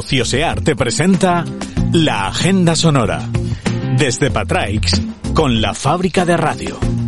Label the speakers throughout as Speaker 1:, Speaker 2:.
Speaker 1: Ociosear te presenta La Agenda Sonora. Desde Patraix, con la fábrica de radio.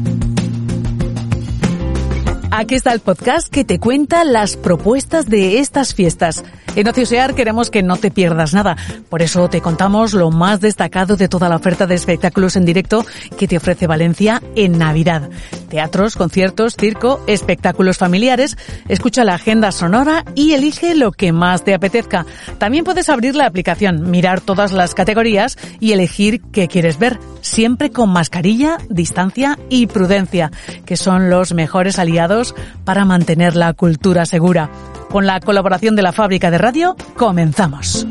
Speaker 2: Aquí está el podcast que te cuenta las propuestas de estas fiestas. En Ociosear queremos que no te pierdas nada. Por eso te contamos lo más destacado de toda la oferta de espectáculos en directo que te ofrece Valencia en Navidad. Teatros, conciertos, circo, espectáculos familiares. Escucha la agenda sonora y elige lo que más te apetezca. También puedes abrir la aplicación, mirar todas las categorías y elegir qué quieres ver. Siempre con mascarilla, distancia y prudencia, que son los mejores aliados para mantener la cultura segura. Con la colaboración de la fábrica de radio, comenzamos.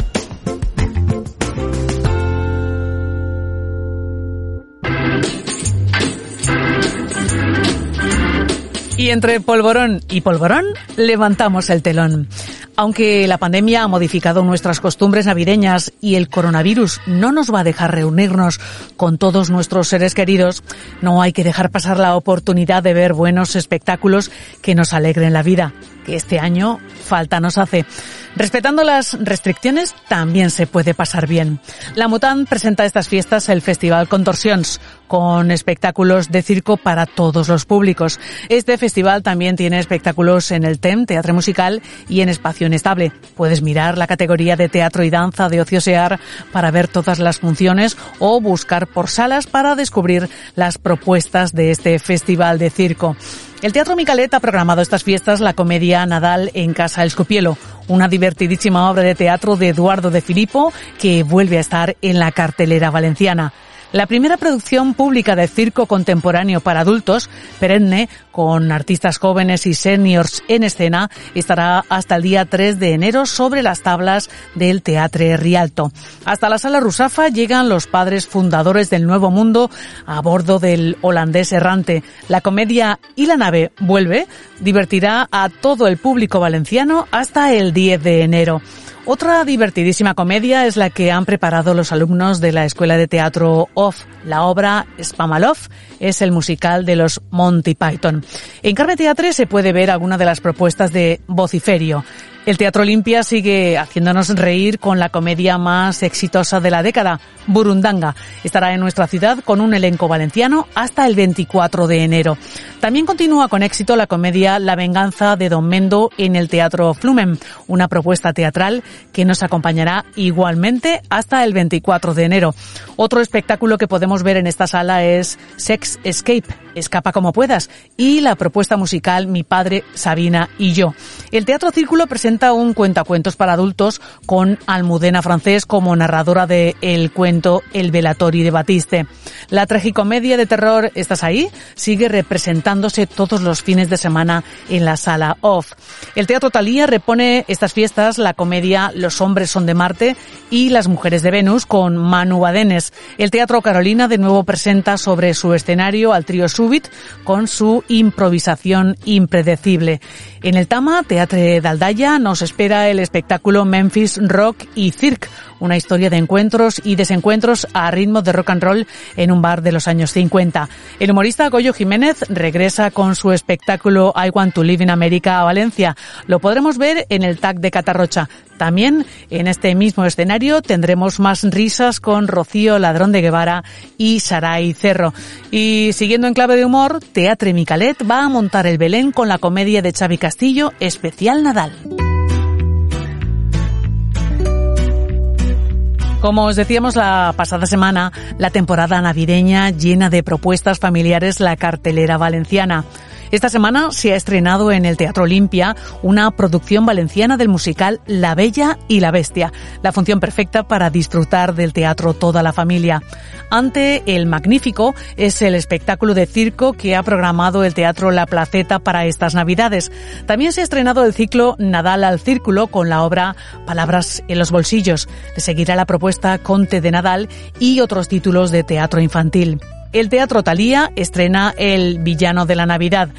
Speaker 2: Y entre polvorón y polvorón, levantamos el telón. Aunque la pandemia ha modificado nuestras costumbres navideñas y el coronavirus no nos va a dejar reunirnos con todos nuestros seres queridos, no hay que dejar pasar la oportunidad de ver buenos espectáculos que nos alegren la vida que este año falta nos hace. Respetando las restricciones también se puede pasar bien. La Mutan presenta estas fiestas el Festival Contorsions, con espectáculos de circo para todos los públicos. Este festival también tiene espectáculos en el TEM, Teatro Musical, y en Espacio Inestable. Puedes mirar la categoría de teatro y danza de Ociosear para ver todas las funciones o buscar por salas para descubrir las propuestas de este festival de circo. El Teatro Micalet ha programado estas fiestas la comedia Nadal en Casa El Scopielo, una divertidísima obra de teatro de Eduardo de Filippo que vuelve a estar en la cartelera valenciana. La primera producción pública de circo contemporáneo para adultos, perenne, con artistas jóvenes y seniors en escena, estará hasta el día 3 de enero sobre las tablas del Teatre Rialto. Hasta la Sala Rusafa llegan los padres fundadores del Nuevo Mundo a bordo del holandés errante. La comedia Y la nave vuelve divertirá a todo el público valenciano hasta el 10 de enero. Otra divertidísima comedia es la que han preparado los alumnos de la Escuela de Teatro OFF. La obra Spamalov es el musical de los Monty Python. En Carme Teatre se puede ver alguna de las propuestas de Vociferio. El Teatro Olimpia sigue haciéndonos reír con la comedia más exitosa de la década, Burundanga. Estará en nuestra ciudad con un elenco valenciano hasta el 24 de enero. También continúa con éxito la comedia La venganza de Don Mendo en el Teatro Flumen, una propuesta teatral que nos acompañará igualmente hasta el 24 de enero. Otro espectáculo que podemos ver en esta sala es Sex Escape, Escapa como puedas, y la propuesta musical Mi padre, Sabina y yo. El Teatro Círculo presenta un cuentacuentos para adultos con Almudena Francés como narradora de el cuento El Velatori de Batiste. La tragicomedia de terror ¿Estás ahí? sigue representándose todos los fines de semana en la sala off. El Teatro Talía repone estas fiestas la comedia Los hombres son de Marte y Las mujeres de Venus con Manu Badenes. El Teatro Carolina de nuevo presenta sobre su escenario al trío Subit con su improvisación impredecible. En el Tama, Teatre Daldaya, nos espera el espectáculo Memphis Rock y Cirque, una historia de encuentros y desencuentros a ritmo de rock and roll en un bar de los años 50. El humorista Goyo Jiménez regresa con su espectáculo I Want to Live in America a Valencia. Lo podremos ver en el TAC de Catarrocha. También en este mismo escenario tendremos más risas con Rocío Ladrón de Guevara y Saray Cerro. Y siguiendo en clave de humor, Teatre Micalet va a montar el Belén con la comedia de Xavi Castillo, Especial Nadal. Como os decíamos la pasada semana, la temporada navideña llena de propuestas familiares la cartelera valenciana. Esta semana se ha estrenado en el Teatro Olimpia una producción valenciana del musical La Bella y la Bestia, la función perfecta para disfrutar del teatro toda la familia. Ante el Magnífico es el espectáculo de circo que ha programado el Teatro La Placeta para estas Navidades. También se ha estrenado el ciclo Nadal al Círculo con la obra Palabras en los bolsillos. Le seguirá la propuesta Conte de Nadal y otros títulos de teatro infantil. El Teatro Talía estrena El Villano de la Navidad.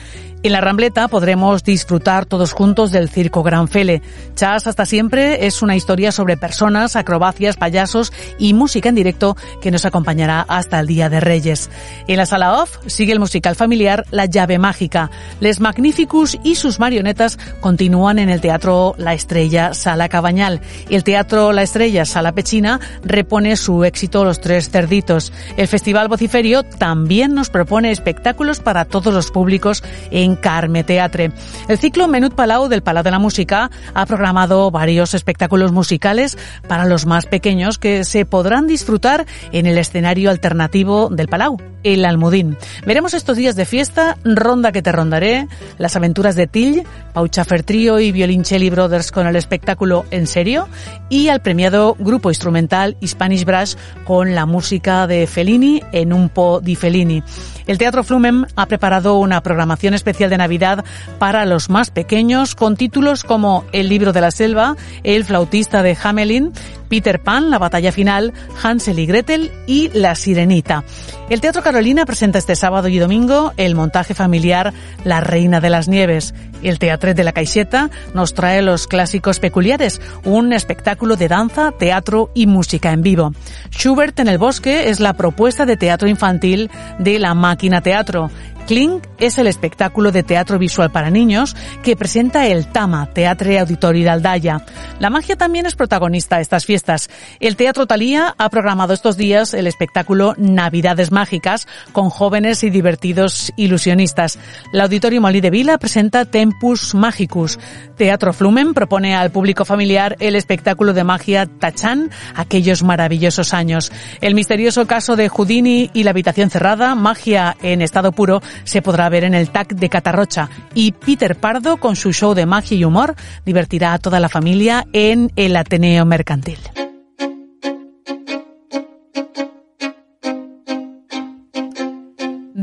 Speaker 2: En la Rambleta podremos disfrutar todos juntos del circo Gran Fele. Chas hasta siempre es una historia sobre personas, acrobacias, payasos y música en directo que nos acompañará hasta el Día de Reyes. En la sala off sigue el musical familiar La llave mágica. Les Magnificus y sus marionetas continúan en el Teatro La Estrella Sala Cabañal. El Teatro La Estrella Sala Pechina repone su éxito Los Tres Cerditos. El Festival Vociferio también nos propone espectáculos para todos los públicos en Carme Teatre. El ciclo Menut Palau del Palau de la Música ha programado varios espectáculos musicales para los más pequeños que se podrán disfrutar en el escenario alternativo del Palau, el Almudín. Veremos estos días de fiesta Ronda que te rondaré, las aventuras de Till, Pauchafer Trio y Violincelli Brothers con el espectáculo En serio y al premiado grupo instrumental Spanish Brass con la música de Fellini en un po di Fellini. El Teatro Flumen ha preparado una programación especial de Navidad para los más pequeños con títulos como El libro de la selva, El flautista de Hamelin, Peter Pan, La batalla final, Hansel y Gretel y La sirenita. El Teatro Carolina presenta este sábado y domingo el montaje familiar La reina de las nieves. El Teatret de la Caixeta nos trae los clásicos peculiares, un espectáculo de danza, teatro y música en vivo. Schubert en el bosque es la propuesta de teatro infantil de la máquina teatro. Kling es el espectáculo de teatro visual para niños que presenta el Tama, Teatre Auditorio de Aldaya. La magia también es protagonista de estas fiestas. El Teatro Talía ha programado estos días el espectáculo Navidades Mágicas con jóvenes y divertidos ilusionistas. La Auditorio Molí de Vila presenta Tempus Magicus. Teatro Flumen propone al público familiar el espectáculo de magia Tachán, aquellos maravillosos años. El misterioso caso de Houdini y la habitación cerrada, magia en estado puro, se podrá ver en el TAC de Catarrocha y Peter Pardo con su show de magia y humor divertirá a toda la familia en el Ateneo Mercantil.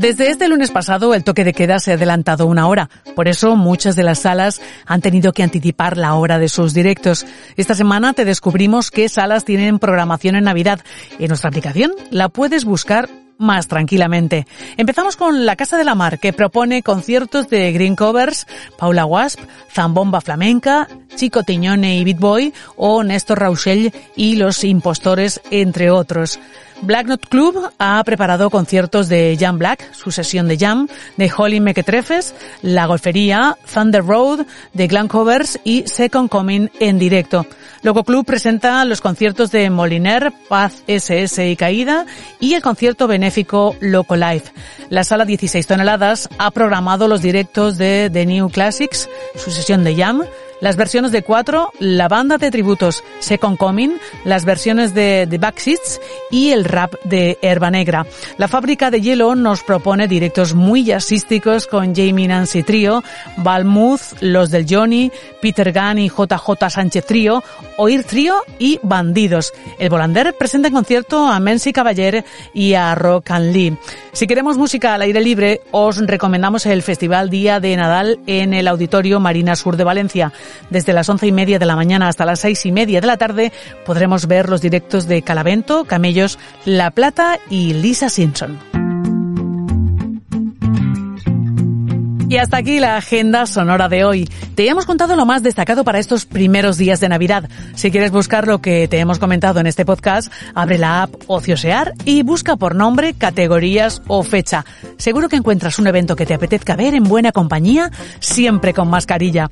Speaker 2: Desde este lunes pasado el toque de queda se ha adelantado una hora. Por eso muchas de las salas han tenido que anticipar la hora de sus directos. Esta semana te descubrimos qué salas tienen programación en Navidad. En nuestra aplicación la puedes buscar más tranquilamente. Empezamos con La Casa de la Mar, que propone conciertos de Green Covers, Paula Wasp, Zambomba Flamenca, Chico Tiñone y Beat Boy, o Néstor Rauchell y Los Impostores, entre otros. Black Note Club ha preparado conciertos de Jam Black, su sesión de Jam, de Holly Mequetrefes, La Golfería, Thunder Road, de Glam Covers y Second Coming en directo. Loco Club presenta los conciertos de Moliner, Paz SS y Caída y el concierto benéfico Loco Life. La sala 16 toneladas ha programado los directos de The New Classics, su sesión de Jam, las versiones de cuatro, la banda de tributos Second Coming, las versiones de The Backseats y el rap de Herba Negra. La fábrica de hielo nos propone directos muy jazzísticos con Jamie Nancy Trio, Balmuth, Los del Johnny, Peter Gunn y JJ Sánchez Trio, Oír Trio y Bandidos. El Volander presenta en concierto a Mency Caballer y a Rock and Lee. Si queremos música al aire libre, os recomendamos el Festival Día de Nadal en el Auditorio Marina Sur de Valencia. Desde las once y media de la mañana hasta las seis y media de la tarde podremos ver los directos de Calavento, Camellos, La Plata y Lisa Simpson. Y hasta aquí la agenda sonora de hoy. Te hemos contado lo más destacado para estos primeros días de Navidad. Si quieres buscar lo que te hemos comentado en este podcast, abre la app Ociosear y busca por nombre, categorías o fecha. Seguro que encuentras un evento que te apetezca ver en buena compañía, siempre con mascarilla.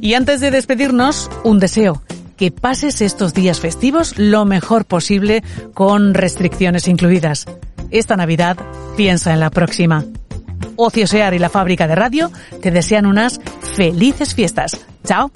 Speaker 2: Y antes de despedirnos, un deseo que pases estos días festivos lo mejor posible con restricciones incluidas. Esta Navidad piensa en la próxima. Ociosear y la fábrica de radio te desean unas felices fiestas. Chao.